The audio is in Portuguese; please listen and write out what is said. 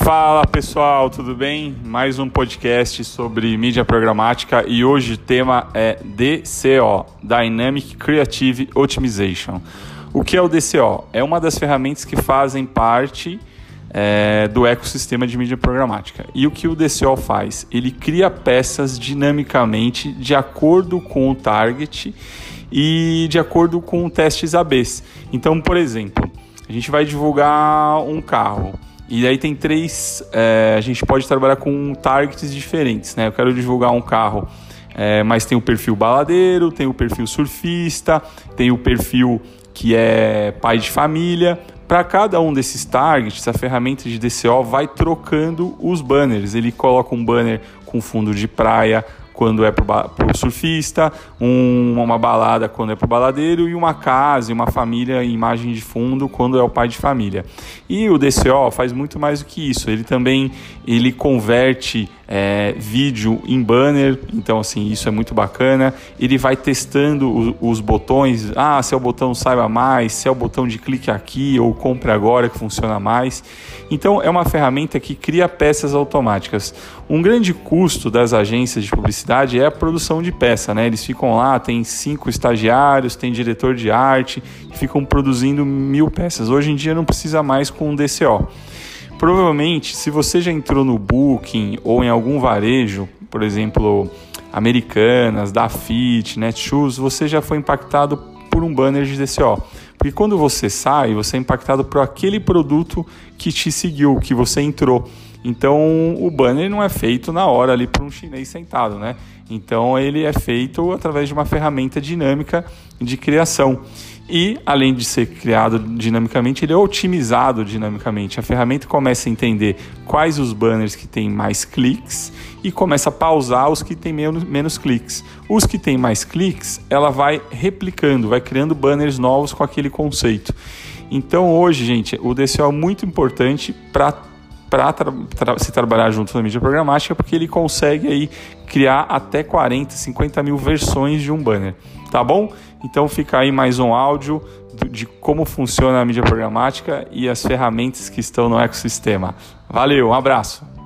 Fala pessoal, tudo bem? Mais um podcast sobre mídia programática e hoje o tema é DCO Dynamic Creative Optimization. O que é o DCO? É uma das ferramentas que fazem parte é, do ecossistema de mídia programática. E o que o DCO faz? Ele cria peças dinamicamente de acordo com o target e de acordo com testes ABs. Então, por exemplo, a gente vai divulgar um carro. E aí tem três. É, a gente pode trabalhar com targets diferentes, né? Eu quero divulgar um carro, é, mas tem o perfil baladeiro, tem o perfil surfista, tem o perfil que é pai de família. Para cada um desses targets, a ferramenta de DCO vai trocando os banners. Ele coloca um banner com fundo de praia, quando é para o surfista, um, uma balada quando é para o baladeiro e uma casa uma família em imagem de fundo quando é o pai de família. E o DCO faz muito mais do que isso. Ele também ele converte é, vídeo em banner, então assim isso é muito bacana. Ele vai testando os, os botões, ah, se é o botão saiba mais, se é o botão de clique aqui ou compre agora que funciona mais. Então é uma ferramenta que cria peças automáticas. Um grande custo das agências de publicidade é a produção de peça, né? Eles ficam lá, tem cinco estagiários, tem diretor de arte, ficam produzindo mil peças. Hoje em dia não precisa mais com um DCO. Provavelmente, se você já entrou no Booking ou em algum varejo, por exemplo, Americanas, Dafit, Netshoes, você já foi impactado por um banner de DCO. Porque quando você sai, você é impactado por aquele produto que te seguiu, que você entrou. Então o banner não é feito na hora ali por um chinês sentado, né? Então ele é feito através de uma ferramenta dinâmica de criação. E além de ser criado dinamicamente, ele é otimizado dinamicamente. A ferramenta começa a entender quais os banners que têm mais cliques e começa a pausar os que têm menos, menos cliques. Os que têm mais cliques, ela vai replicando, vai criando banners novos com aquele conceito. Então hoje, gente, o DCO é muito importante para para tra tra se trabalhar junto na mídia programática, porque ele consegue aí criar até 40, 50 mil versões de um banner, tá bom? Então fica aí mais um áudio de como funciona a mídia programática e as ferramentas que estão no ecossistema. Valeu, um abraço!